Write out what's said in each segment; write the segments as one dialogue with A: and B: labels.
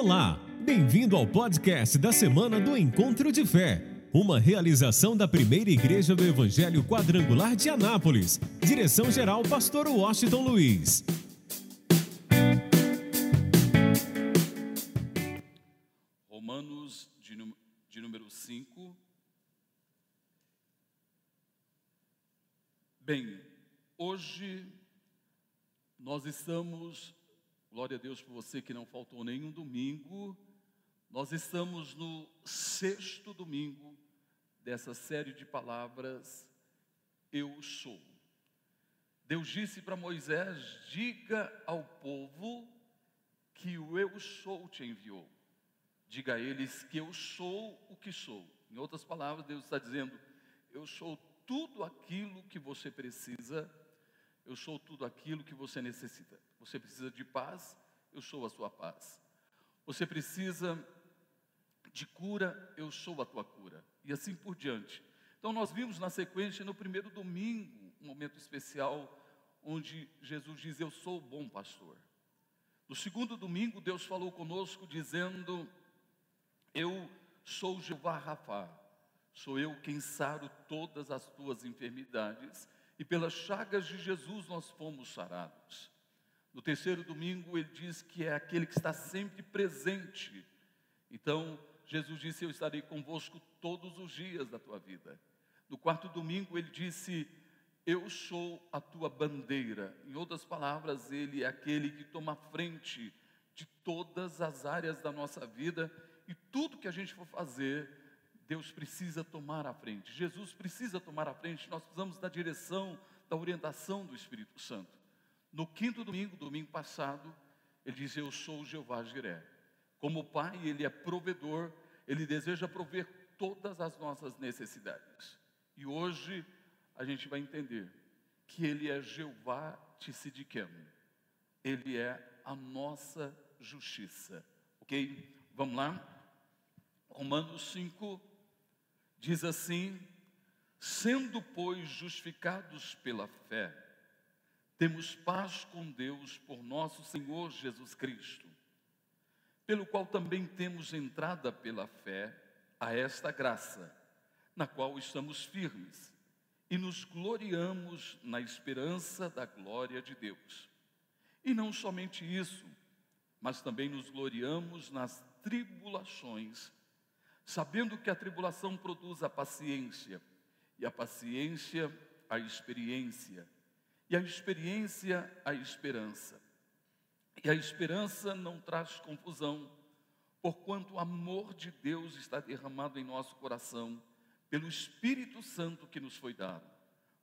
A: Olá, bem-vindo ao podcast da semana do Encontro de Fé, uma realização da primeira igreja do Evangelho Quadrangular de Anápolis. Direção-geral, Pastor Washington Luiz.
B: Romanos de, de número 5. Bem, hoje nós estamos, glória a Deus por você que não faltou nenhum domingo, nós estamos no sexto domingo dessa série de palavras, Eu sou. Deus disse para Moisés: diga ao povo que o Eu sou te enviou. Diga a eles que eu sou o que sou. Em outras palavras, Deus está dizendo: eu sou tudo aquilo que você precisa, eu sou tudo aquilo que você necessita. Você precisa de paz, eu sou a sua paz. Você precisa de cura, eu sou a tua cura. E assim por diante. Então, nós vimos na sequência, no primeiro domingo, um momento especial, onde Jesus diz: Eu sou o bom pastor. No segundo domingo, Deus falou conosco dizendo: Eu sou Jeová Rafá, sou eu quem saro todas as tuas enfermidades, e pelas chagas de Jesus nós fomos sarados. No terceiro domingo, ele diz que é aquele que está sempre presente. Então, Jesus disse: Eu estarei convosco todos os dias da tua vida. No quarto domingo, ele disse: Eu sou a tua bandeira. Em outras palavras, ele é aquele que toma frente de todas as áreas da nossa vida e tudo que a gente for fazer, Deus precisa tomar a frente. Jesus precisa tomar a frente. Nós precisamos da direção, da orientação do Espírito Santo. No quinto domingo, domingo passado, ele diz: Eu sou o Jeová Jiré. Como Pai, Ele é provedor, Ele deseja prover todas as nossas necessidades. E hoje a gente vai entender que Ele é Jeová Tissidiquem. Ele é a nossa justiça. Ok? Vamos lá? Romanos 5 diz assim: Sendo, pois, justificados pela fé, temos paz com Deus por nosso Senhor Jesus Cristo, pelo qual também temos entrada pela fé a esta graça, na qual estamos firmes e nos gloriamos na esperança da glória de Deus. E não somente isso, mas também nos gloriamos nas tribulações, sabendo que a tribulação produz a paciência, e a paciência a experiência, e a experiência a esperança. E a esperança não traz confusão, porquanto o amor de Deus está derramado em nosso coração pelo Espírito Santo que nos foi dado.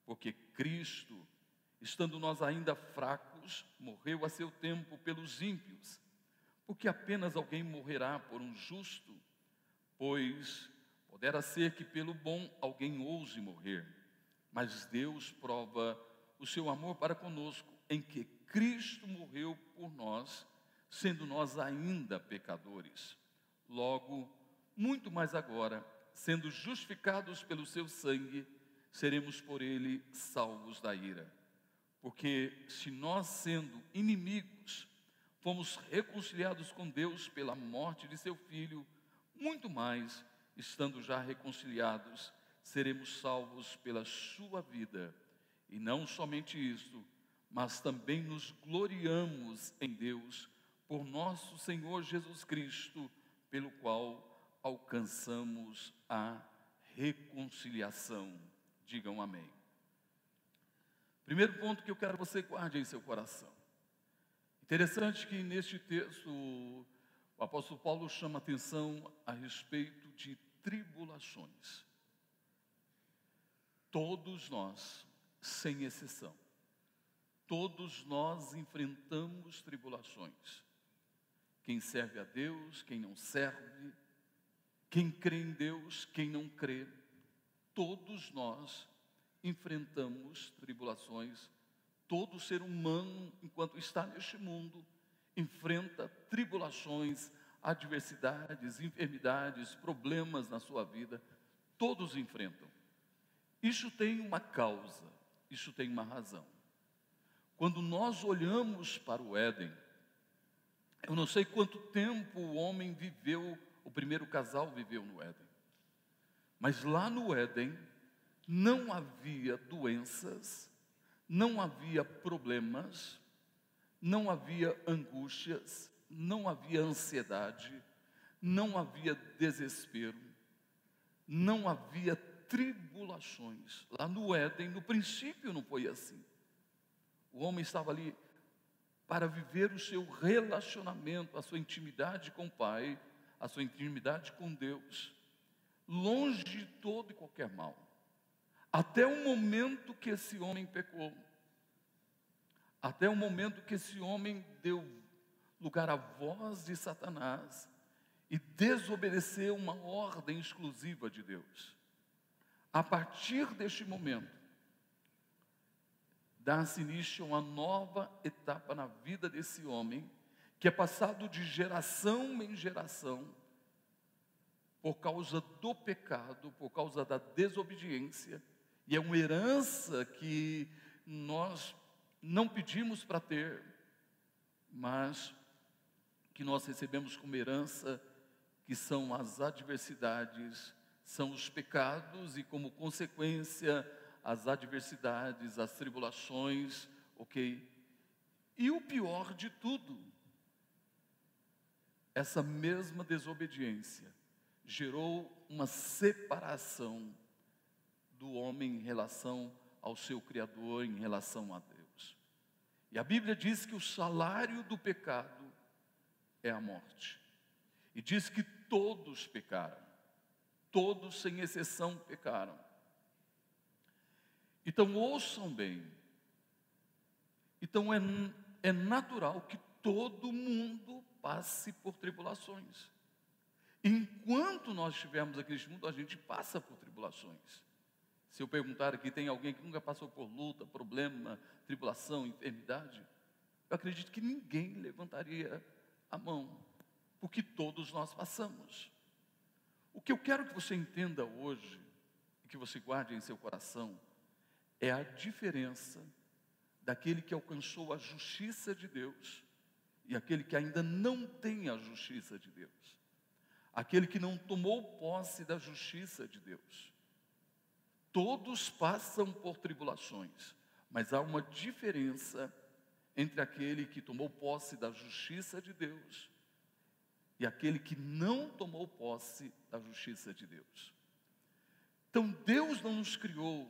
B: Porque Cristo, estando nós ainda fracos, morreu a seu tempo pelos ímpios. Porque apenas alguém morrerá por um justo, pois poderá ser que pelo bom alguém ouse morrer. Mas Deus prova o seu amor para conosco em que Cristo morreu por nós, sendo nós ainda pecadores. Logo, muito mais agora, sendo justificados pelo seu sangue, seremos por ele salvos da ira. Porque se nós, sendo inimigos, fomos reconciliados com Deus pela morte de seu filho, muito mais, estando já reconciliados, seremos salvos pela sua vida. E não somente isso, mas também nos gloriamos em Deus por nosso Senhor Jesus Cristo, pelo qual alcançamos a reconciliação. Digam amém. Primeiro ponto que eu quero que você guarde em seu coração. Interessante que neste texto o apóstolo Paulo chama atenção a respeito de tribulações. Todos nós, sem exceção, todos nós enfrentamos tribulações. Quem serve a Deus, quem não serve, quem crê em Deus, quem não crê, todos nós enfrentamos tribulações. Todo ser humano, enquanto está neste mundo, enfrenta tribulações, adversidades, enfermidades, problemas na sua vida. Todos enfrentam. Isso tem uma causa, isso tem uma razão. Quando nós olhamos para o Éden, Eu não sei quanto tempo o homem viveu, o primeiro casal viveu no Éden. Mas lá no Éden não havia doenças, não havia problemas, não havia angústias, não havia ansiedade, não havia desespero, não havia tribulações. Lá no Éden, no princípio, não foi assim. O homem estava ali para viver o seu relacionamento, a sua intimidade com o Pai, a sua intimidade com Deus, longe de todo e qualquer mal. Até o momento que esse homem pecou, até o momento que esse homem deu lugar à voz de Satanás e desobedeceu uma ordem exclusiva de Deus. A partir deste momento, dá-se início a uma nova etapa na vida desse homem, que é passado de geração em geração, por causa do pecado, por causa da desobediência, e é uma herança que nós não pedimos para ter, mas que nós recebemos como herança, que são as adversidades são os pecados e, como consequência, as adversidades, as tribulações, ok? E o pior de tudo, essa mesma desobediência gerou uma separação do homem em relação ao seu Criador, em relação a Deus. E a Bíblia diz que o salário do pecado é a morte. E diz que todos pecaram todos sem exceção pecaram. Então ouçam bem. Então é, é natural que todo mundo passe por tribulações. Enquanto nós estivermos aqui neste mundo, a gente passa por tribulações. Se eu perguntar aqui, tem alguém que nunca passou por luta, problema, tribulação, enfermidade? Eu acredito que ninguém levantaria a mão, porque todos nós passamos. O que eu quero que você entenda hoje, e que você guarde em seu coração, é a diferença daquele que alcançou a justiça de Deus e aquele que ainda não tem a justiça de Deus. Aquele que não tomou posse da justiça de Deus. Todos passam por tribulações, mas há uma diferença entre aquele que tomou posse da justiça de Deus e aquele que não tomou posse da justiça de Deus. Então Deus não nos criou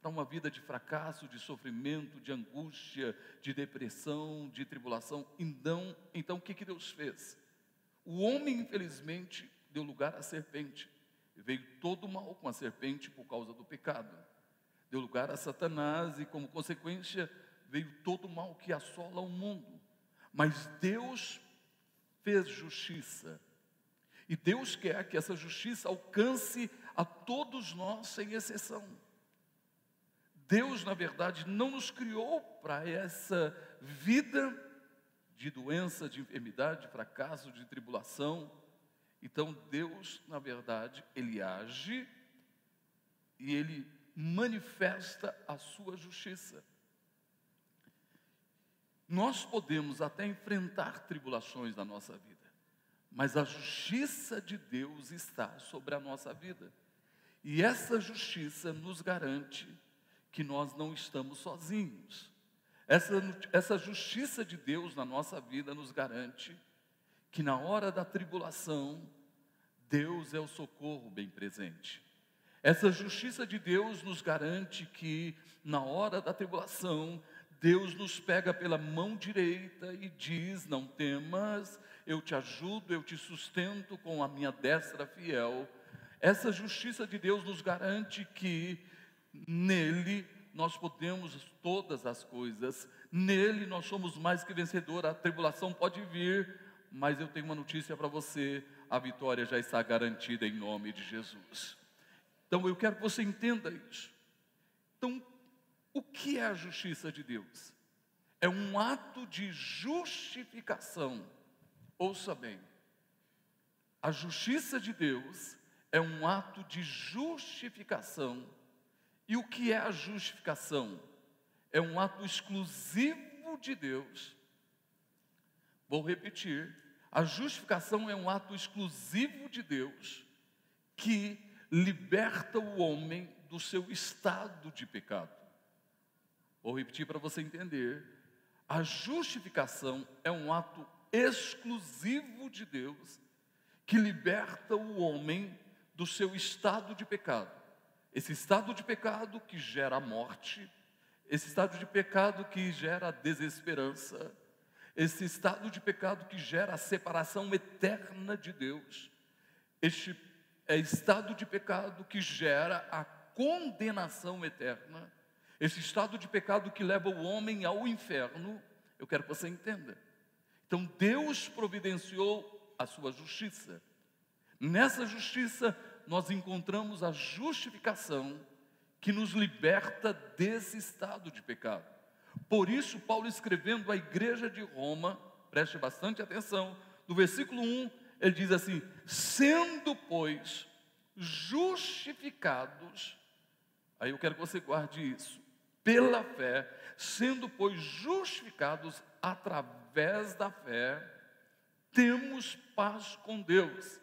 B: para uma vida de fracasso, de sofrimento, de angústia, de depressão, de tribulação. Então, então o que, que Deus fez? O homem, infelizmente, deu lugar à serpente. Veio todo o mal com a serpente por causa do pecado. Deu lugar a Satanás e, como consequência, veio todo o mal que assola o mundo. Mas Deus fez justiça. E Deus quer que essa justiça alcance a todos nós, sem exceção. Deus, na verdade, não nos criou para essa vida de doença, de enfermidade, de fracasso, de tribulação. Então, Deus, na verdade, Ele age e Ele manifesta a sua justiça. Nós podemos até enfrentar tribulações na nossa vida, mas a justiça de Deus está sobre a nossa vida. E essa justiça nos garante que nós não estamos sozinhos. Essa, essa justiça de Deus na nossa vida nos garante que na hora da tribulação, Deus é o socorro bem presente. Essa justiça de Deus nos garante que na hora da tribulação, Deus nos pega pela mão direita e diz: Não temas, eu te ajudo, eu te sustento com a minha destra fiel. Essa justiça de Deus nos garante que nele nós podemos todas as coisas, nele nós somos mais que vencedor. A tribulação pode vir, mas eu tenho uma notícia para você: a vitória já está garantida em nome de Jesus. Então eu quero que você entenda isso. Então, o que é a justiça de Deus? É um ato de justificação. Ouça bem. A justiça de Deus é um ato de justificação. E o que é a justificação? É um ato exclusivo de Deus Vou repetir. A justificação é um ato exclusivo de Deus que liberta o homem do seu estado de pecado. Vou repetir para você entender. A justificação é um ato exclusivo de Deus que liberta o homem do seu estado de pecado. Esse estado de pecado que gera a morte, esse estado de pecado que gera a desesperança, esse estado de pecado que gera a separação eterna de Deus, este é estado de pecado que gera a condenação eterna, esse estado de pecado que leva o homem ao inferno, eu quero que você entenda. Então Deus providenciou a sua justiça. Nessa justiça nós encontramos a justificação que nos liberta desse estado de pecado. Por isso, Paulo escrevendo à igreja de Roma, preste bastante atenção, no versículo 1, ele diz assim: sendo, pois, justificados, aí eu quero que você guarde isso, pela fé, sendo, pois, justificados através da fé, temos paz com Deus,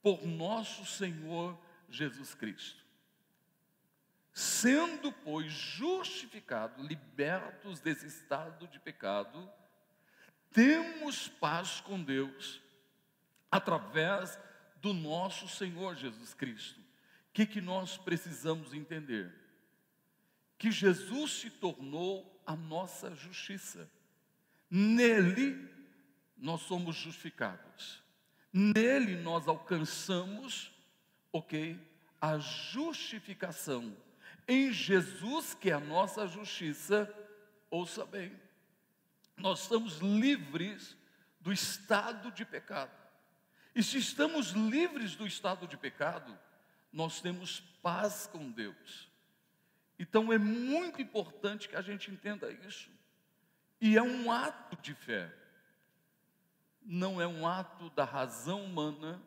B: por nosso Senhor Jesus Cristo. Sendo, pois, justificados, libertos desse estado de pecado, temos paz com Deus através do nosso Senhor Jesus Cristo. O que, que nós precisamos entender? Que Jesus se tornou a nossa justiça. Nele nós somos justificados. Nele nós alcançamos, ok, a justificação em Jesus, que é a nossa justiça, ouça bem, nós estamos livres do estado de pecado. E se estamos livres do estado de pecado, nós temos paz com Deus. Então é muito importante que a gente entenda isso. E é um ato de fé. Não é um ato da razão humana,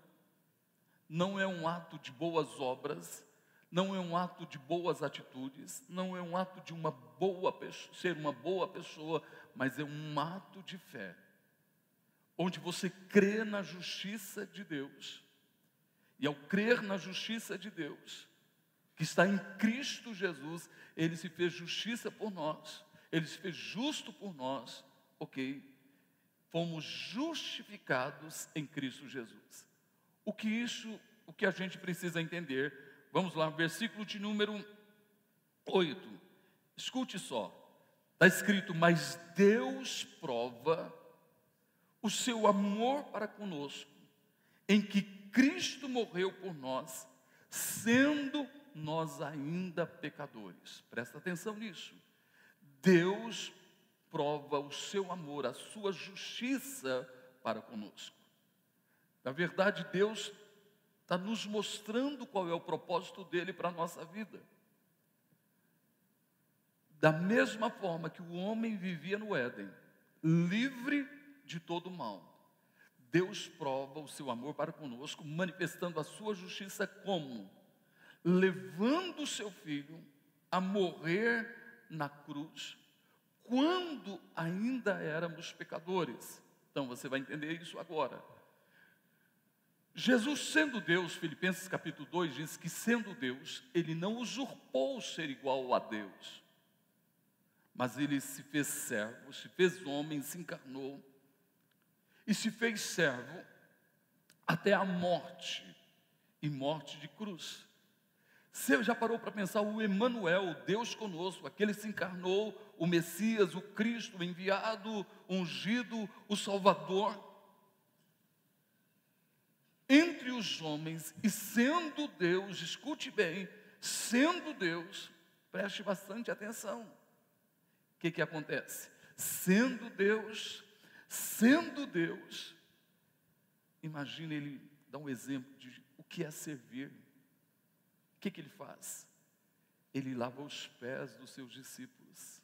B: não é um ato de boas obras, não é um ato de boas atitudes, não é um ato de uma boa ser uma boa pessoa, mas é um ato de fé, onde você crê na justiça de Deus. E ao crer na justiça de Deus, que está em Cristo Jesus, ele se fez justiça por nós, ele se fez justo por nós, ok? Fomos justificados em Cristo Jesus. O que isso, o que a gente precisa entender Vamos lá, versículo de número 8. Escute só. Está escrito: Mas Deus prova o seu amor para conosco, em que Cristo morreu por nós, sendo nós ainda pecadores. Presta atenção nisso. Deus prova o seu amor, a sua justiça para conosco. Na verdade, Deus está nos mostrando qual é o propósito dele para a nossa vida. Da mesma forma que o homem vivia no Éden, livre de todo mal, Deus prova o seu amor para conosco, manifestando a sua justiça como? Levando o seu filho a morrer na cruz, quando ainda éramos pecadores. Então você vai entender isso agora. Jesus, sendo Deus, Filipenses capítulo 2 diz que, sendo Deus, ele não usurpou ser igual a Deus, mas ele se fez servo, se fez homem, se encarnou e se fez servo até a morte e morte de cruz. Você já parou para pensar o Emanuel, Deus conosco, aquele que se encarnou, o Messias, o Cristo, o enviado, ungido, o Salvador entre os homens e sendo Deus, escute bem, sendo Deus, preste bastante atenção. O que, que acontece? Sendo Deus, sendo Deus, imagine ele dar um exemplo de o que é servir. O que, que ele faz? Ele lava os pés dos seus discípulos.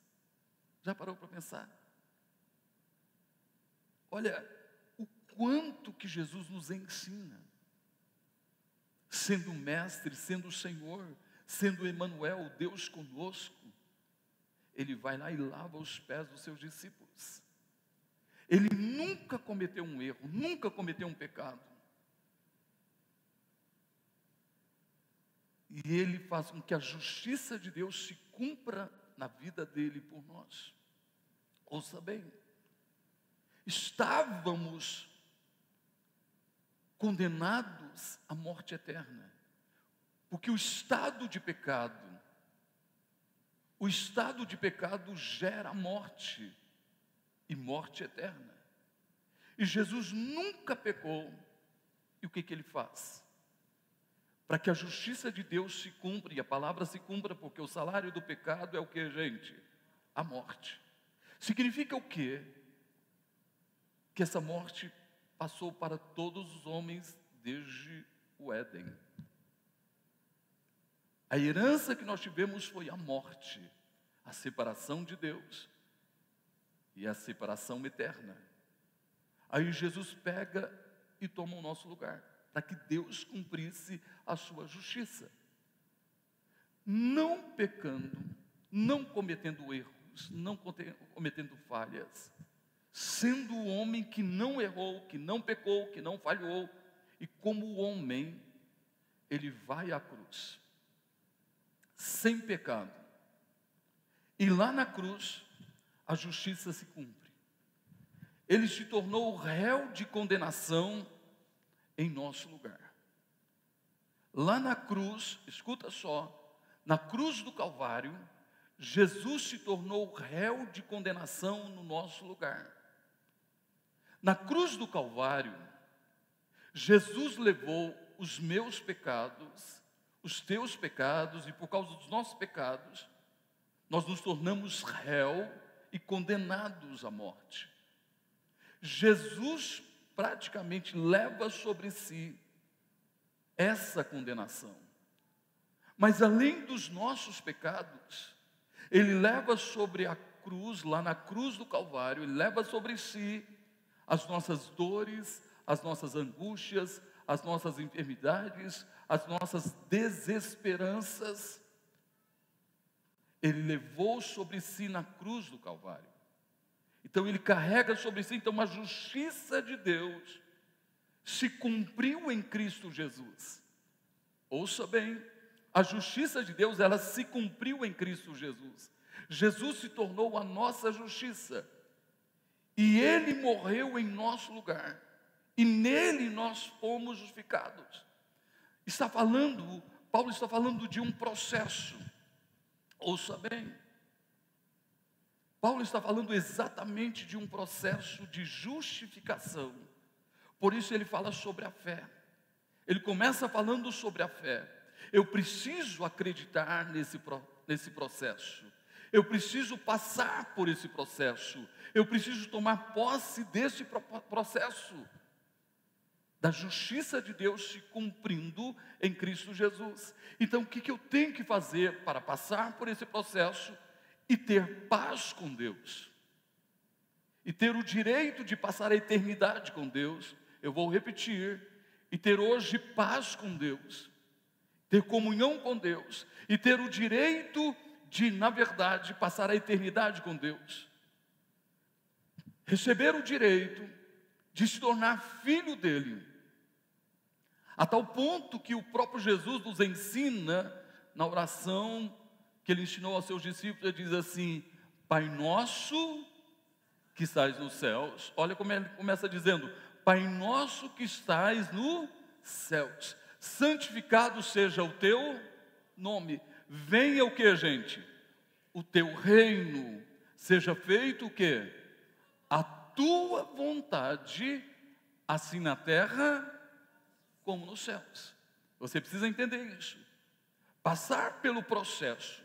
B: Já parou para pensar? Olha, quanto que Jesus nos ensina. Sendo mestre, sendo o Senhor, sendo Emmanuel, Deus conosco, ele vai lá e lava os pés dos seus discípulos. Ele nunca cometeu um erro, nunca cometeu um pecado. E ele faz com que a justiça de Deus se cumpra na vida dele por nós. Ouça bem, estávamos condenados à morte eterna, porque o estado de pecado, o estado de pecado gera morte e morte eterna. E Jesus nunca pecou. E o que, que ele faz? Para que a justiça de Deus se cumpra, e a palavra se cumpra, porque o salário do pecado é o que, gente? A morte. Significa o quê? Que essa morte passou para todos os homens desde o Éden. A herança que nós tivemos foi a morte, a separação de Deus e a separação eterna. Aí Jesus pega e toma o nosso lugar, para que Deus cumprisse a sua justiça. Não pecando, não cometendo erros, não cometendo falhas, sendo o homem que não errou, que não pecou, que não falhou, e como homem, ele vai à cruz, sem pecado. E lá na cruz, a justiça se cumpre. Ele se tornou réu de condenação em nosso lugar. Lá na cruz, escuta só, na cruz do Calvário, Jesus se tornou réu de condenação no nosso lugar. Na cruz do Calvário, Jesus levou os meus pecados, os teus pecados, e por causa dos nossos pecados, nós nos tornamos réu e condenados à morte. Jesus praticamente leva sobre si essa condenação. Mas além dos nossos pecados, ele leva sobre a cruz, lá na cruz do Calvário, ele leva sobre si as nossas dores, as nossas angústias, as nossas enfermidades, as nossas desesperanças ele levou sobre si na cruz do Calvário. Então ele carrega sobre si então a justiça de Deus se cumpriu em Cristo Jesus. Ouça bem, a justiça de Deus ela se cumpriu em Cristo Jesus. Jesus se tornou a nossa justiça. E ele morreu em nosso lugar. E nele nós fomos justificados. Está falando, Paulo está falando de um processo Ouça bem. Paulo está falando exatamente de um processo de justificação. Por isso ele fala sobre a fé. Ele começa falando sobre a fé. Eu preciso acreditar nesse, nesse processo. Eu preciso passar por esse processo. Eu preciso tomar posse desse processo da justiça de Deus se cumprindo em Cristo Jesus. Então, o que, eu tenho que fazer para passar por esse processo e ter paz com Deus? E ter o direito de passar a eternidade com Deus, eu vou repetir, e ter hoje paz com Deus, ter comunhão com Deus, e ter o direito de, na verdade, passar a eternidade com Deus. Receber o direito de se tornar filho dele. A tal ponto que o próprio Jesus nos ensina na oração que ele ensinou aos seus discípulos, ele diz assim: Pai nosso que estás nos céus. Olha como ele começa dizendo: Pai nosso que estás nos céus. Santificado seja o teu nome. Venha o que, gente? O teu reino. Seja feito o que? A tua vontade, assim na terra como nos céus. Você precisa entender isso. Passar pelo processo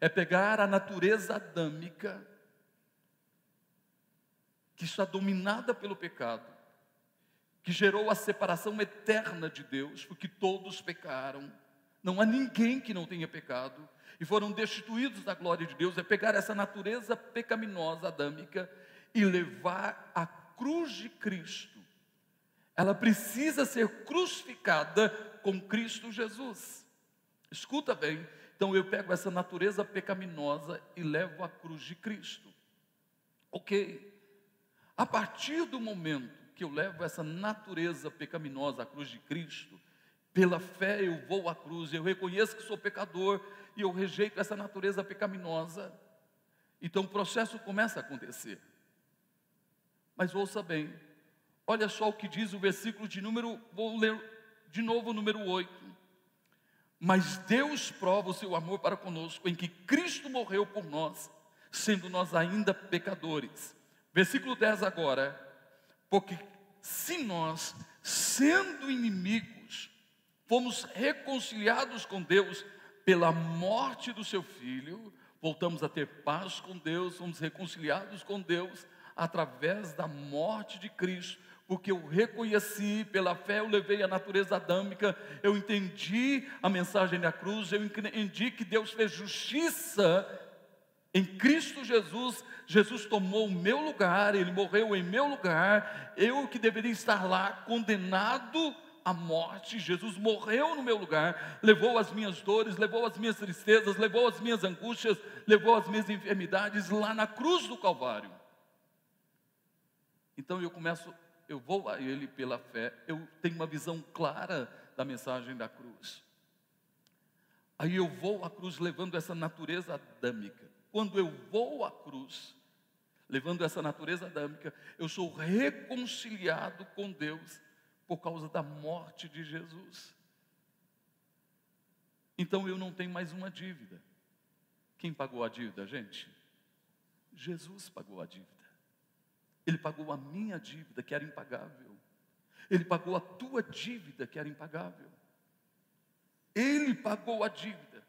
B: é pegar a natureza adâmica, que está dominada pelo pecado, que gerou a separação eterna de Deus, porque todos pecaram, não há ninguém que não tenha pecado, e foram destituídos da glória de Deus, é pegar essa natureza pecaminosa adâmica e levar à cruz de Cristo. Ela precisa ser crucificada com Cristo Jesus. Escuta bem, então eu pego essa natureza pecaminosa e levo à cruz de Cristo. Ok. A partir do momento que eu levo essa natureza pecaminosa à cruz de Cristo, pela fé eu vou à cruz, eu reconheço que sou pecador e eu rejeito essa natureza pecaminosa. Então o processo começa a acontecer. Mas ouça bem, olha só o que diz o versículo de número, vou ler de novo o número 8. Mas Deus prova o seu amor para conosco em que Cristo morreu por nós, sendo nós ainda pecadores. Versículo 10 agora. Porque se nós, sendo inimigos, fomos reconciliados com Deus pela morte do seu filho, voltamos a ter paz com Deus, fomos reconciliados com Deus através da morte de Cristo, porque eu reconheci, pela fé eu levei a natureza adâmica, eu entendi a mensagem da cruz, eu entendi que Deus fez justiça em Cristo Jesus, Jesus tomou o meu lugar, ele morreu em meu lugar, eu que deveria estar lá condenado à morte, Jesus morreu no meu lugar, levou as minhas dores, levou as minhas tristezas, levou as minhas angústias, levou as minhas enfermidades lá na cruz do Calvário. Então eu começo, eu vou a Ele pela fé, eu tenho uma visão clara da mensagem da cruz. Aí eu vou à cruz levando essa natureza adâmica. Quando eu vou à cruz, levando essa natureza adâmica, eu sou reconciliado com Deus por causa da morte de Jesus. Então eu não tenho mais uma dívida. Quem pagou a dívida, gente? Jesus pagou a dívida. Ele pagou a minha dívida, que era impagável. Ele pagou a tua dívida, que era impagável. Ele pagou a dívida.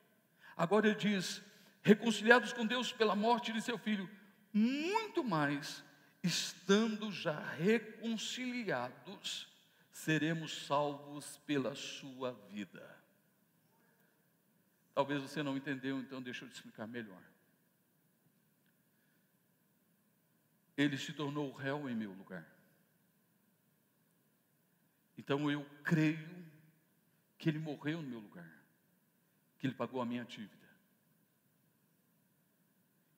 B: Agora ele diz: reconciliados com Deus pela morte de seu filho, muito mais, estando já reconciliados, seremos salvos pela sua vida. Talvez você não entendeu, então deixa eu te explicar melhor. Ele se tornou réu em meu lugar. Então eu creio que ele morreu no meu lugar, que ele pagou a minha dívida.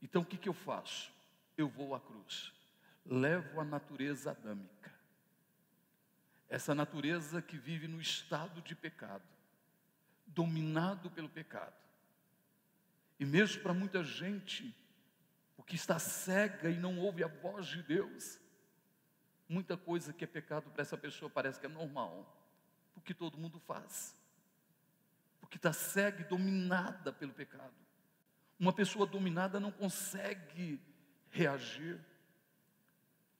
B: Então o que, que eu faço? Eu vou à cruz, levo a natureza adâmica, essa natureza que vive no estado de pecado, dominado pelo pecado. E mesmo para muita gente, o que está cega e não ouve a voz de Deus, muita coisa que é pecado para essa pessoa parece que é normal, porque todo mundo faz, porque está cega e dominada pelo pecado. Uma pessoa dominada não consegue reagir,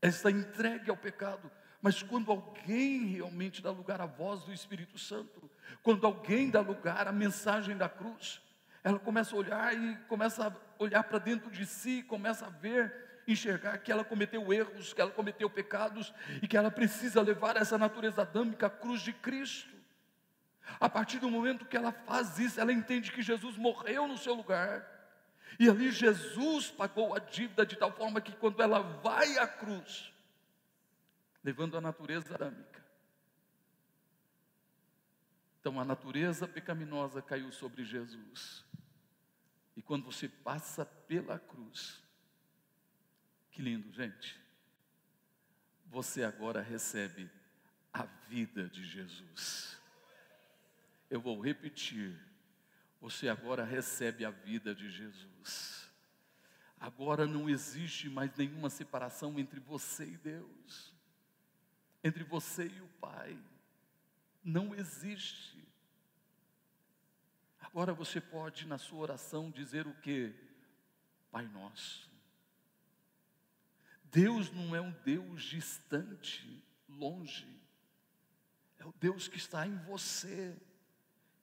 B: ela está entregue ao pecado. Mas quando alguém realmente dá lugar à voz do Espírito Santo, quando alguém dá lugar à mensagem da cruz, ela começa a olhar e começa a olhar para dentro de si, começa a ver, enxergar que ela cometeu erros, que ela cometeu pecados e que ela precisa levar essa natureza adâmica à cruz de Cristo. A partir do momento que ela faz isso, ela entende que Jesus morreu no seu lugar e ali Jesus pagou a dívida de tal forma que quando ela vai à cruz, levando a natureza adâmica, então a natureza pecaminosa caiu sobre Jesus. E quando você passa pela cruz, que lindo, gente. Você agora recebe a vida de Jesus. Eu vou repetir você agora recebe a vida de Jesus. Agora não existe mais nenhuma separação entre você e Deus, entre você e o Pai. Não existe. Agora você pode, na sua oração, dizer o que? Pai Nosso. Deus não é um Deus distante, longe. É o Deus que está em você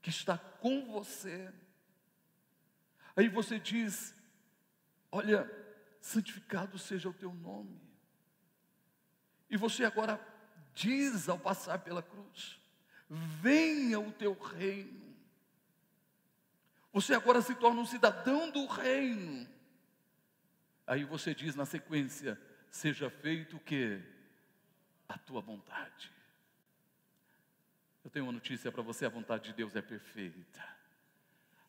B: que está com você. Aí você diz: Olha, santificado seja o teu nome. E você agora diz ao passar pela cruz: Venha o teu reino. Você agora se torna um cidadão do reino. Aí você diz na sequência: Seja feito o que? A tua vontade. Eu tenho uma notícia para você: a vontade de Deus é perfeita.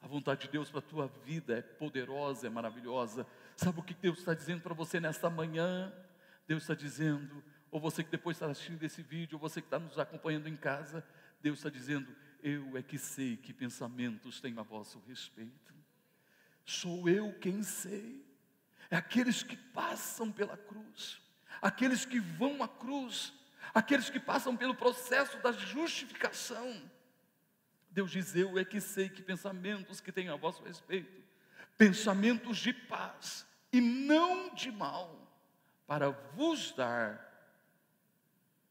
B: A vontade de Deus para a tua vida é poderosa, é maravilhosa. Sabe o que Deus está dizendo para você nesta manhã? Deus está dizendo, ou você que depois está assistindo esse vídeo, ou você que está nos acompanhando em casa, Deus está dizendo: Eu é que sei que pensamentos tenho a vosso respeito. Sou eu quem sei. É aqueles que passam pela cruz, aqueles que vão à cruz, aqueles que passam pelo processo da justificação. Deus diz: Eu é que sei que pensamentos que tenho a vosso respeito, pensamentos de paz e não de mal, para vos dar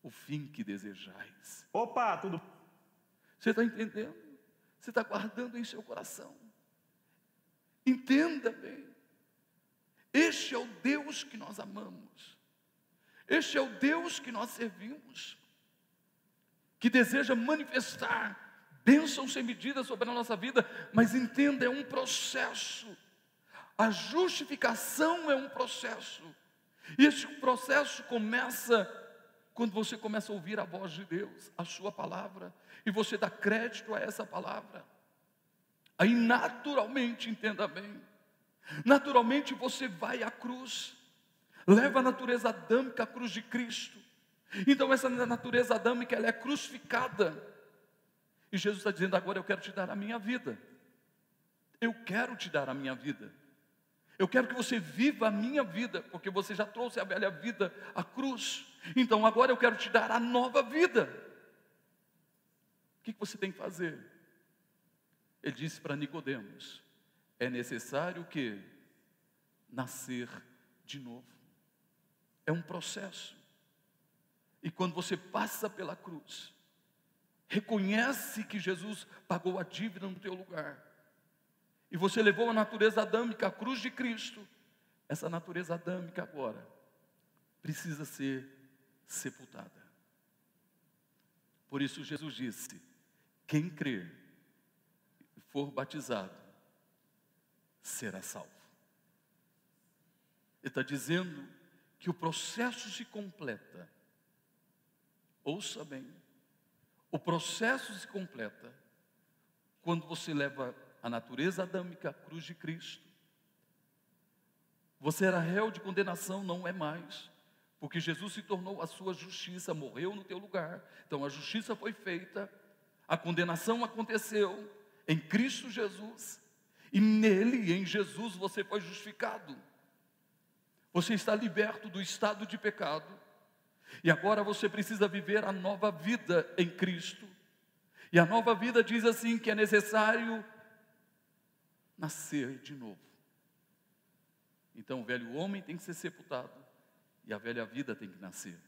B: o fim que desejais.
C: Opa, tudo.
B: Você está entendendo? Você está guardando em seu coração. Entenda bem. Este é o Deus que nós amamos. Este é o Deus que nós servimos. Que deseja manifestar bênçãos sem medida sobre a nossa vida, mas entenda, é um processo. A justificação é um processo. E esse processo começa quando você começa a ouvir a voz de Deus, a sua palavra, e você dá crédito a essa palavra. Aí naturalmente, entenda bem, naturalmente você vai à cruz, leva a natureza adâmica à cruz de Cristo. Então essa natureza adâmica ela é crucificada. E Jesus está dizendo: agora eu quero te dar a minha vida. Eu quero te dar a minha vida. Eu quero que você viva a minha vida, porque você já trouxe a velha vida à cruz. Então agora eu quero te dar a nova vida. O que você tem que fazer? Ele disse para Nicodemos: é necessário que nascer de novo. É um processo. E quando você passa pela cruz, reconhece que Jesus pagou a dívida no teu lugar, e você levou a natureza adâmica, a cruz de Cristo, essa natureza adâmica agora precisa ser sepultada. Por isso Jesus disse: quem crer e for batizado será salvo. Ele está dizendo que o processo se completa. Ouça bem, o processo se completa quando você leva a natureza adâmica à cruz de Cristo. Você era réu de condenação, não é mais, porque Jesus se tornou a sua justiça, morreu no teu lugar. Então a justiça foi feita, a condenação aconteceu em Cristo Jesus, e nele, em Jesus, você foi justificado. Você está liberto do estado de pecado, e agora você precisa viver a nova vida em Cristo. E a nova vida diz assim que é necessário nascer de novo. Então o velho homem tem que ser sepultado e a velha vida tem que nascer.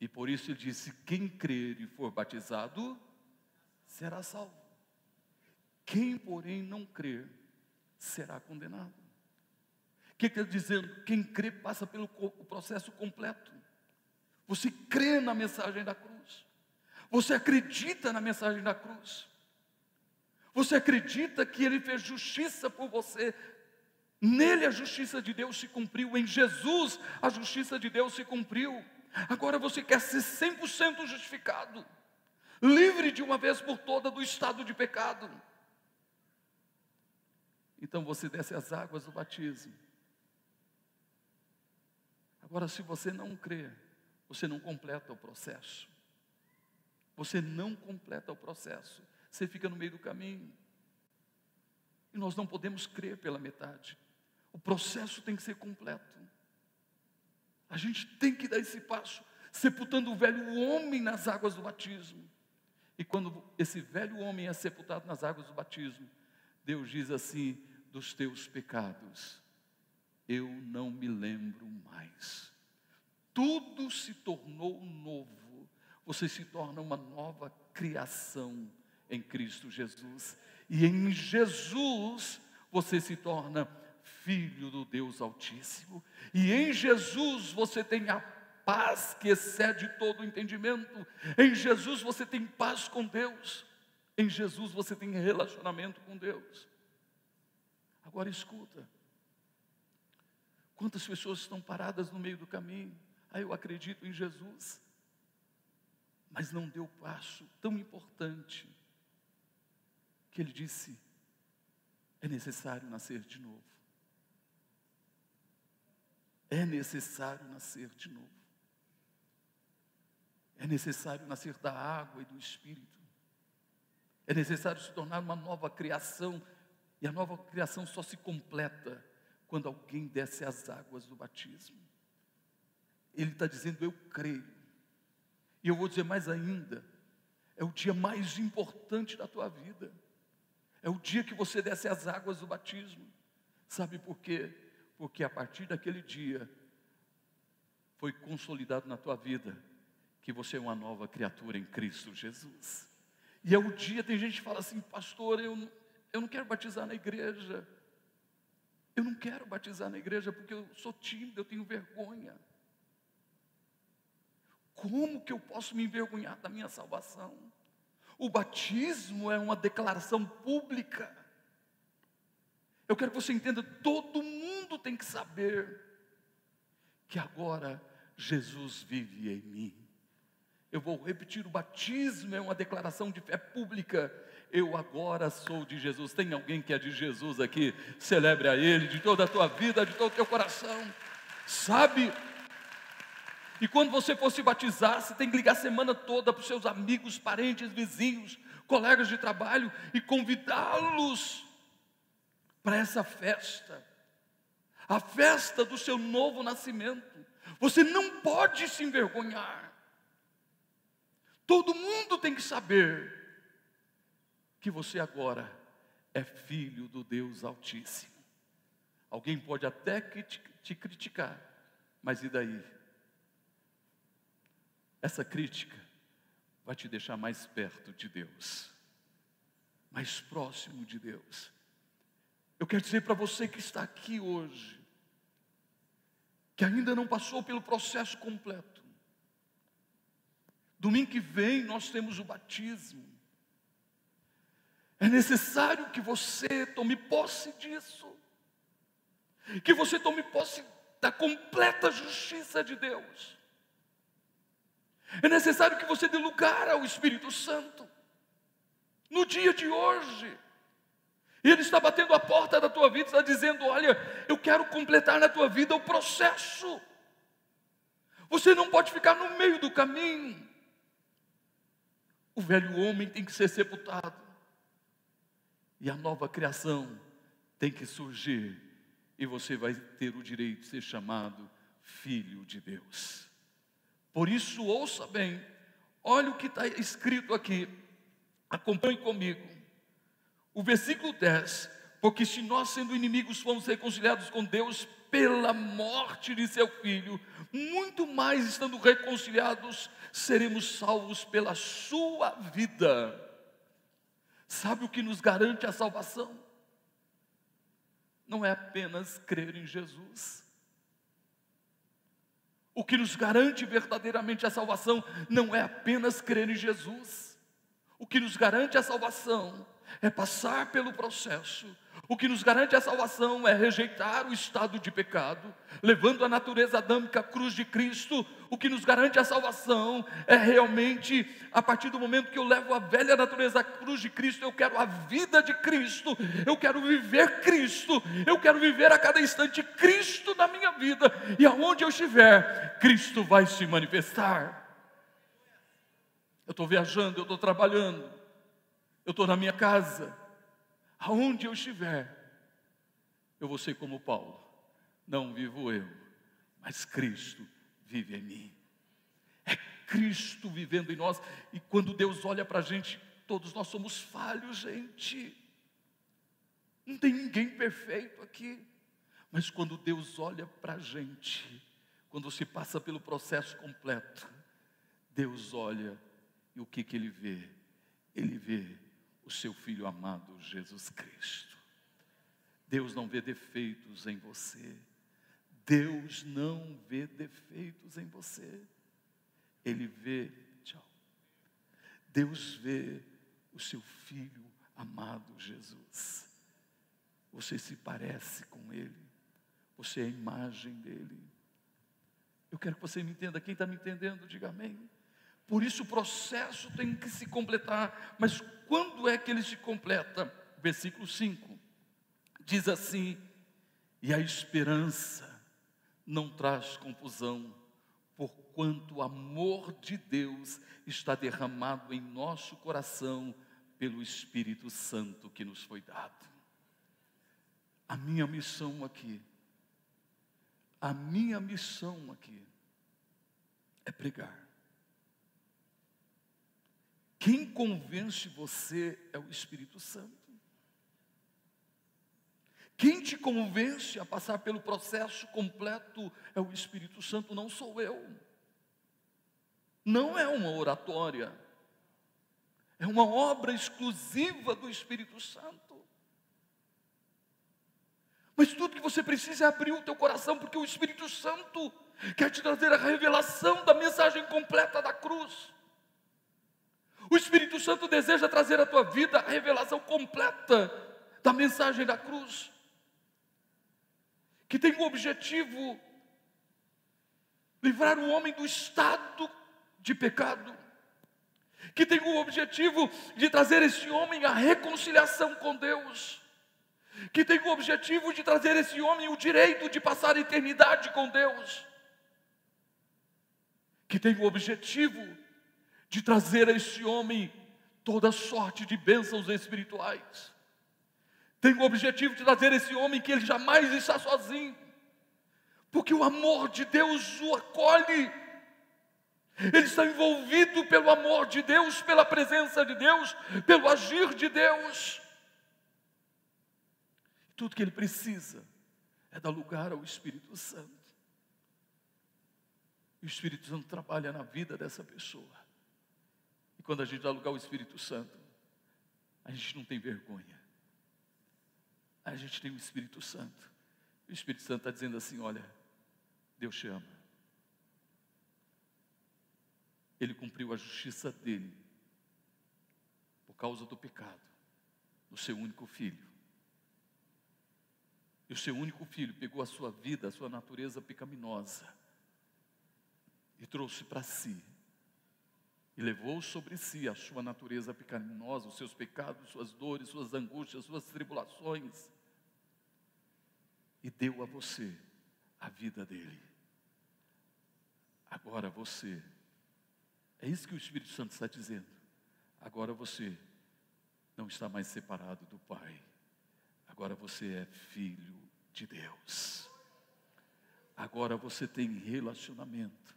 B: E por isso ele disse: quem crer e for batizado será salvo. Quem, porém, não crer será condenado. O que, está dizendo? Quem crê passa pelo processo completo. Você crê na mensagem da cruz. Você acredita na mensagem da cruz. Você acredita que Ele fez justiça por você? Nele a justiça de Deus se cumpriu, em Jesus a justiça de Deus se cumpriu. Agora você quer ser 100% justificado, livre de uma vez por toda do estado de pecado. Então você desce as águas do batismo. Agora, se você não crê, você não completa o processo. Você não completa o processo você fica no meio do caminho. E nós não podemos crer pela metade. O processo tem que ser completo. A gente tem que dar esse passo, sepultando o velho homem nas águas do batismo. E quando esse velho homem é sepultado nas águas do batismo, Deus diz assim: dos teus pecados, eu não me lembro mais. Tudo se tornou novo, você se torna uma nova criação em Cristo Jesus. E em Jesus você se torna filho do Deus Altíssimo. E em Jesus você tem a paz que excede todo o entendimento. Em Jesus você tem paz com Deus. Em Jesus você tem relacionamento com Deus. Agora escuta. Quantas pessoas estão paradas no meio do caminho? Ah, eu acredito em Jesus. Mas não deu passo tão importante que ele disse: é necessário nascer de novo. É necessário nascer de novo. É necessário nascer da água e do Espírito. É necessário se tornar uma nova criação. E a nova criação só se completa quando alguém desce as águas do batismo. Ele está dizendo: Eu creio. E eu vou dizer mais ainda: é o dia mais importante da tua vida. É o dia que você desce as águas do batismo. Sabe por quê? Porque a partir daquele dia foi consolidado na tua vida que você é uma nova criatura em Cristo Jesus. E é o dia, tem gente que fala assim, pastor, eu, eu não quero batizar na igreja. Eu não quero batizar na igreja porque eu sou tímido, eu tenho vergonha. Como que eu posso me envergonhar da minha salvação? O batismo é uma declaração pública. Eu quero que você entenda, todo mundo tem que saber que agora Jesus vive em mim. Eu vou repetir: o batismo é uma declaração de fé pública. Eu agora sou de Jesus. Tem alguém que é de Jesus aqui? Celebre a Ele de toda a tua vida, de todo o teu coração. Sabe? E quando você for se batizar, você tem que ligar a semana toda para os seus amigos, parentes, vizinhos, colegas de trabalho e convidá-los para essa festa. A festa do seu novo nascimento. Você não pode se envergonhar. Todo mundo tem que saber que você agora é filho do Deus Altíssimo. Alguém pode até te criticar, mas e daí? Essa crítica vai te deixar mais perto de Deus, mais próximo de Deus. Eu quero dizer para você que está aqui hoje, que ainda não passou pelo processo completo, Domingo que vem nós temos o batismo. É necessário que você tome posse disso. Que você tome posse da completa justiça de Deus. É necessário que você dê lugar ao Espírito Santo. No dia de hoje. Ele está batendo a porta da tua vida, está dizendo: Olha, eu quero completar na tua vida o processo. Você não pode ficar no meio do caminho. O velho homem tem que ser sepultado. E a nova criação tem que surgir. E você vai ter o direito de ser chamado filho de Deus. Por isso, ouça bem, olha o que está escrito aqui, acompanhe comigo. O versículo 10: Porque se nós, sendo inimigos, fomos reconciliados com Deus pela morte de seu filho, muito mais estando reconciliados, seremos salvos pela sua vida. Sabe o que nos garante a salvação? Não é apenas crer em Jesus. O que nos garante verdadeiramente a salvação não é apenas crer em Jesus. O que nos garante a salvação é passar pelo processo o que nos garante a salvação é rejeitar o estado de pecado, levando a natureza adâmica à cruz de Cristo. O que nos garante a salvação é realmente, a partir do momento que eu levo a velha natureza à cruz de Cristo, eu quero a vida de Cristo, eu quero viver Cristo, eu quero viver a cada instante Cristo na minha vida, e aonde eu estiver, Cristo vai se manifestar. Eu estou viajando, eu estou trabalhando, eu estou na minha casa aonde eu estiver, eu vou ser como Paulo. Não vivo eu, mas Cristo vive em mim. É Cristo vivendo em nós. E quando Deus olha para a gente, todos nós somos falhos, gente. Não tem ninguém perfeito aqui. Mas quando Deus olha para a gente, quando se passa pelo processo completo, Deus olha e o que, que Ele vê? Ele vê o seu filho amado Jesus Cristo. Deus não vê defeitos em você. Deus não vê defeitos em você. Ele vê, tchau. Deus vê o seu filho amado Jesus. Você se parece com ele. Você é a imagem dele. Eu quero que você me entenda. Quem está me entendendo, diga amém. Por isso o processo tem que se completar. Mas quando é que ele se completa? Versículo 5 diz assim: E a esperança não traz confusão, porquanto o amor de Deus está derramado em nosso coração pelo Espírito Santo que nos foi dado. A minha missão aqui, a minha missão aqui é pregar. Quem convence você é o Espírito Santo. Quem te convence a passar pelo processo completo é o Espírito Santo, não sou eu. Não é uma oratória. É uma obra exclusiva do Espírito Santo. Mas tudo que você precisa é abrir o teu coração, porque o Espírito Santo quer te trazer a revelação da mensagem completa da cruz. O Espírito Santo deseja trazer à tua vida a revelação completa da mensagem da cruz, que tem o objetivo livrar o homem do estado de pecado, que tem o objetivo de trazer esse homem à reconciliação com Deus, que tem o objetivo de trazer esse homem o direito de passar a eternidade com Deus, que tem o objetivo de trazer a esse homem toda sorte de bênçãos espirituais. Tem o objetivo de trazer esse homem que ele jamais está sozinho, porque o amor de Deus o acolhe. Ele está envolvido pelo amor de Deus, pela presença de Deus, pelo agir de Deus. Tudo que ele precisa é dar lugar ao Espírito Santo. E o Espírito Santo trabalha na vida dessa pessoa quando a gente dá lugar ao Espírito Santo, a gente não tem vergonha. A gente tem o Espírito Santo. O Espírito Santo está dizendo assim: olha, Deus te ama. Ele cumpriu a justiça dele por causa do pecado do seu único filho. E o seu único filho pegou a sua vida, a sua natureza pecaminosa e trouxe para si e levou sobre si a sua natureza pecaminosa, os seus pecados, suas dores, suas angústias, suas tribulações, e deu a você a vida dele. Agora você, é isso que o Espírito Santo está dizendo. Agora você não está mais separado do Pai, agora você é filho de Deus. Agora você tem relacionamento,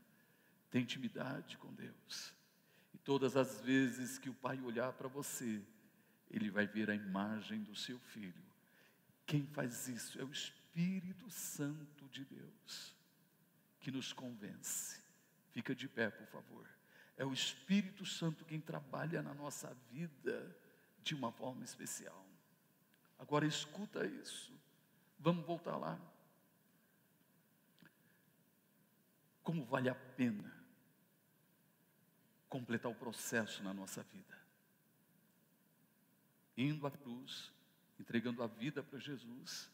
B: tem intimidade com Deus. Todas as vezes que o pai olhar para você, ele vai ver a imagem do seu filho. Quem faz isso é o Espírito Santo de Deus, que nos convence. Fica de pé, por favor. É o Espírito Santo quem trabalha na nossa vida de uma forma especial. Agora escuta isso. Vamos voltar lá. Como vale a pena completar o processo na nossa vida. Indo à cruz, entregando a vida para Jesus,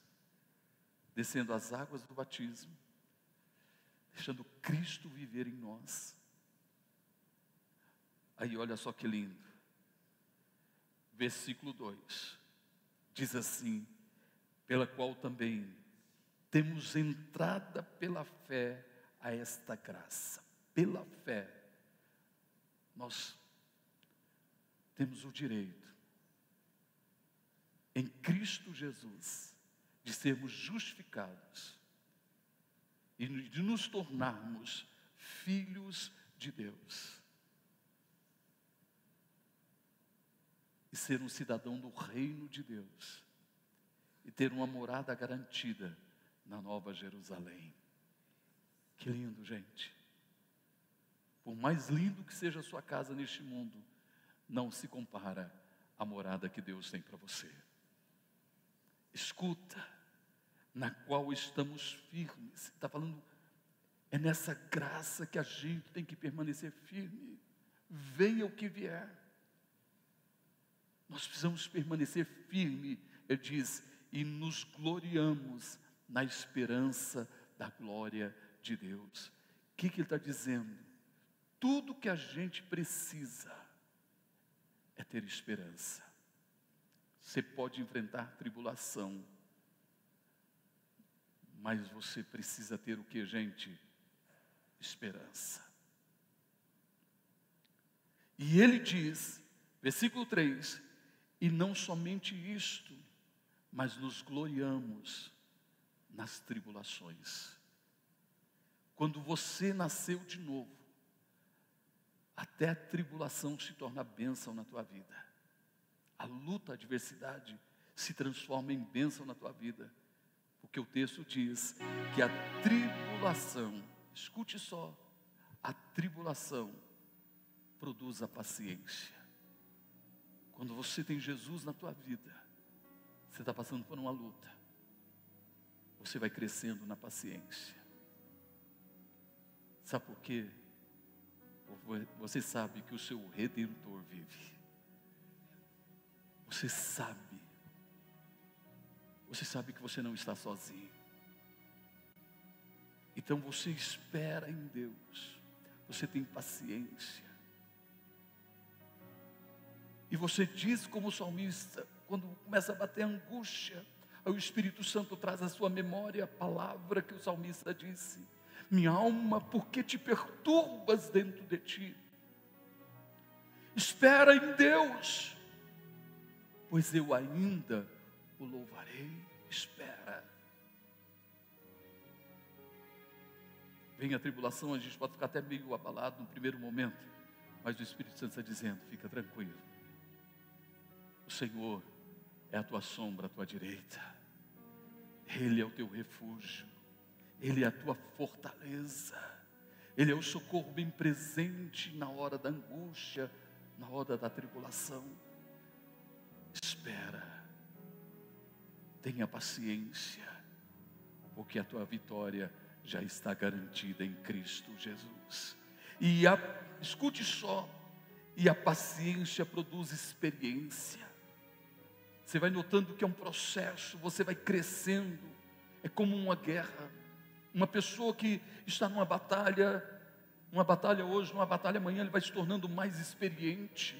B: descendo as águas do batismo, deixando Cristo viver em nós. Aí olha só que lindo. Versículo 2 diz assim: pela qual também temos entrada pela fé a esta graça. Pela fé nós temos o direito, em Cristo Jesus, de sermos justificados e de nos tornarmos filhos de Deus. E ser um cidadão do reino de Deus. E ter uma morada garantida na Nova Jerusalém. Que lindo, gente. Por mais lindo que seja a sua casa neste mundo, não se compara à morada que Deus tem para você. Escuta, na qual estamos firmes. Está falando, é nessa graça que a gente tem que permanecer firme. Venha o que vier. Nós precisamos permanecer firme, ele diz, e nos gloriamos na esperança da glória de Deus. O que, que ele está dizendo? Tudo que a gente precisa é ter esperança. Você pode enfrentar tribulação, Mas você precisa ter o que, gente? Esperança. E ele diz, versículo 3: E não somente isto, mas nos gloriamos nas tribulações. Quando você nasceu de novo, até a tribulação se torna bênção na tua vida. A luta, a adversidade se transforma em bênção na tua vida. Porque o texto diz que a tribulação, escute só, a tribulação produz a paciência. Quando você tem Jesus na tua vida, você está passando por uma luta, você vai crescendo na paciência. Sabe por quê? Você sabe que o seu redentor vive. Você sabe. Você sabe que você não está sozinho. Então você espera em Deus. Você tem paciência. E você diz como salmista, quando começa a bater angústia, aí o Espírito Santo traz à sua memória a palavra que o salmista disse: Minha alma, por que te perturbas dentro de ti? Espera em Deus, pois eu ainda o louvarei. Espera. Vem a tribulação, a gente pode ficar até meio abalado no primeiro momento, mas o Espírito Santo está dizendo: fica tranquilo. O Senhor é a tua sombra, a tua direita. Ele é o teu refúgio. Ele é a tua fortaleza. Ele é o socorro bem presente na hora da angústia, na hora da tribulação. Espera. Tenha paciência, porque a tua vitória já está garantida em Cristo Jesus. E a, escute só, e a paciência produz experiência. Você vai notando que é um processo, você vai crescendo. É como uma guerra. Uma pessoa que está numa batalha, uma batalha hoje, uma batalha amanhã, ele vai se tornando mais experiente.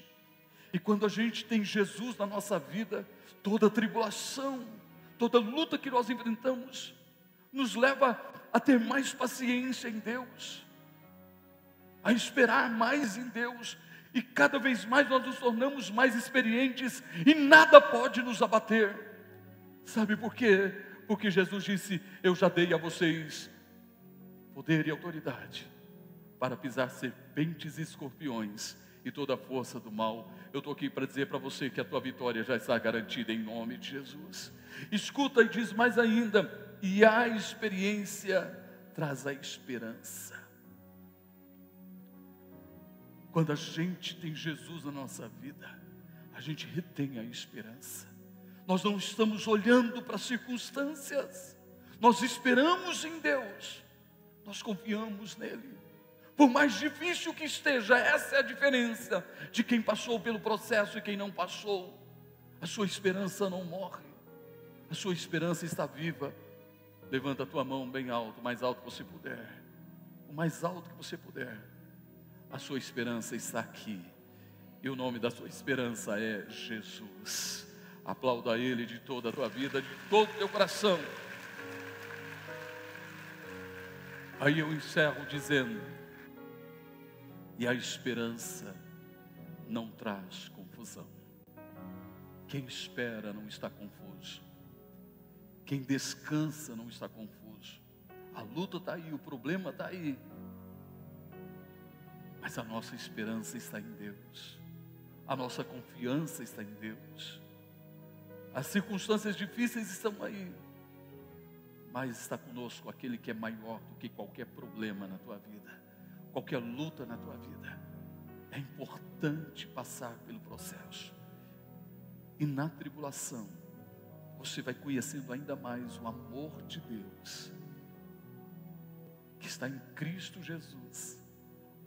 B: E quando a gente tem Jesus na nossa vida, toda tribulação, toda luta que nós enfrentamos, nos leva a ter mais paciência em Deus, a esperar mais em Deus, e cada vez mais nós nos tornamos mais experientes e nada pode nos abater. Sabe por quê? Porque Jesus disse: Eu já dei a vocês poder e autoridade para pisar serpentes e escorpiões e toda a força do mal. Eu estou aqui para dizer para você que a tua vitória já está garantida em nome de Jesus. Escuta e diz mais ainda: e a experiência traz a esperança. Quando a gente tem Jesus na nossa vida, a gente retém a esperança. Nós não estamos olhando para as circunstâncias, nós esperamos em Deus, nós confiamos nele. Por mais difícil que esteja, essa é a diferença de quem passou pelo processo e quem não passou. A sua esperança não morre, a sua esperança está viva. Levanta a tua mão bem alto, o mais alto que você puder, o mais alto que você puder. A sua esperança está aqui. E o nome da sua esperança é Jesus. Aplauda Ele de toda a tua vida, de todo o teu coração. Aí eu encerro dizendo: e a esperança não traz confusão. Quem espera não está confuso. Quem descansa não está confuso. A luta está aí, o problema está aí. Mas a nossa esperança está em Deus, a nossa confiança está em Deus. As circunstâncias difíceis estão aí, mas está conosco aquele que é maior do que qualquer problema na tua vida, qualquer luta na tua vida. É importante passar pelo processo, e na tribulação, você vai conhecendo ainda mais o amor de Deus, que está em Cristo Jesus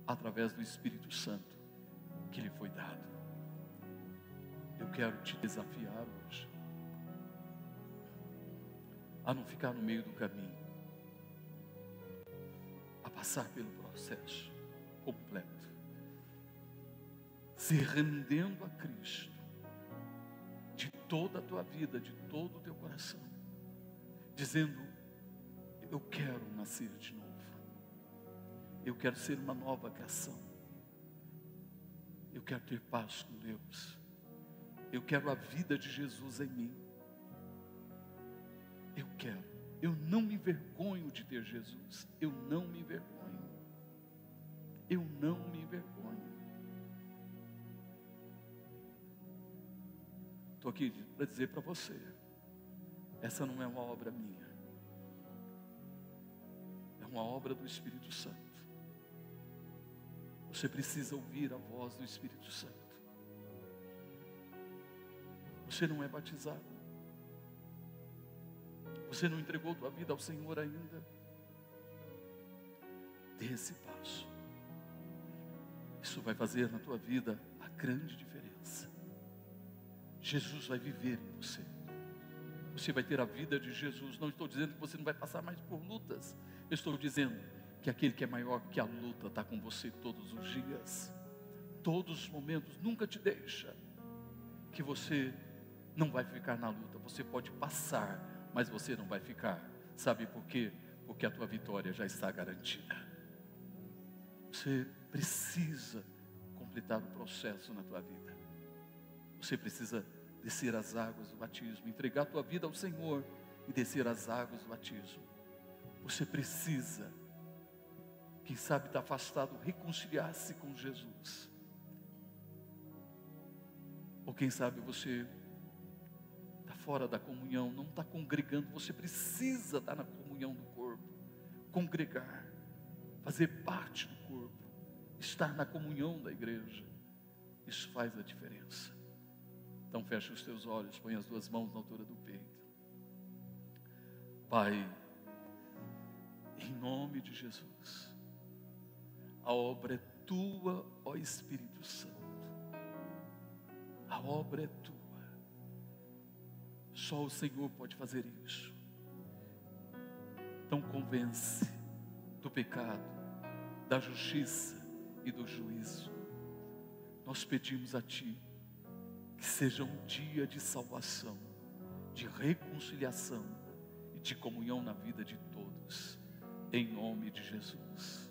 B: através do Espírito Santo que lhe foi dado. Eu quero te desafiar hoje a não ficar no meio do caminho, a passar pelo processo completo, se rendendo a Cristo de toda a tua vida, de todo o teu coração, dizendo: Eu quero nascer de novo. Eu quero ser uma nova criação. Eu quero ter paz com Deus. Eu quero a vida de Jesus em mim. Eu quero. Eu não me envergonho de ter Jesus. Eu não me envergonho. Eu não me envergonho. Estou aqui para dizer para você: essa não é uma obra minha, é uma obra do Espírito Santo. Você precisa ouvir a voz do Espírito Santo. Você não é batizado. Você não entregou tua vida ao Senhor ainda. Dê esse passo. Isso vai fazer na tua vida a grande diferença. Jesus vai viver em você. Você vai ter a vida de Jesus. Não estou dizendo que você não vai passar mais por lutas. Estou dizendo que aquele que é maior que a luta está com você todos os dias, todos os momentos. Nunca te deixa que você não vai ficar na luta. Você pode passar, mas você não vai ficar. Sabe por quê? Porque a tua vitória já está garantida. Você precisa completar o processo na tua vida. Você precisa descer as águas do batismo, entregar a tua vida ao Senhor e descer as águas do batismo. Você precisa, quem sabe está afastado, reconciliar-se com Jesus. Ou quem sabe você fora da comunhão, não está congregando, você precisa estar na comunhão do corpo, congregar, fazer parte do corpo, estar na comunhão da igreja. Isso faz a diferença. Então feche os teus olhos, põe as duas mãos na altura do peito. Pai, em nome de Jesus, a obra é tua, ó Espírito Santo. A obra é tua. Só o Senhor pode fazer isso. Então convence do pecado, da justiça e do juízo. Nós pedimos a Ti que seja um dia de salvação, de reconciliação e de comunhão na vida de todos, em nome de Jesus.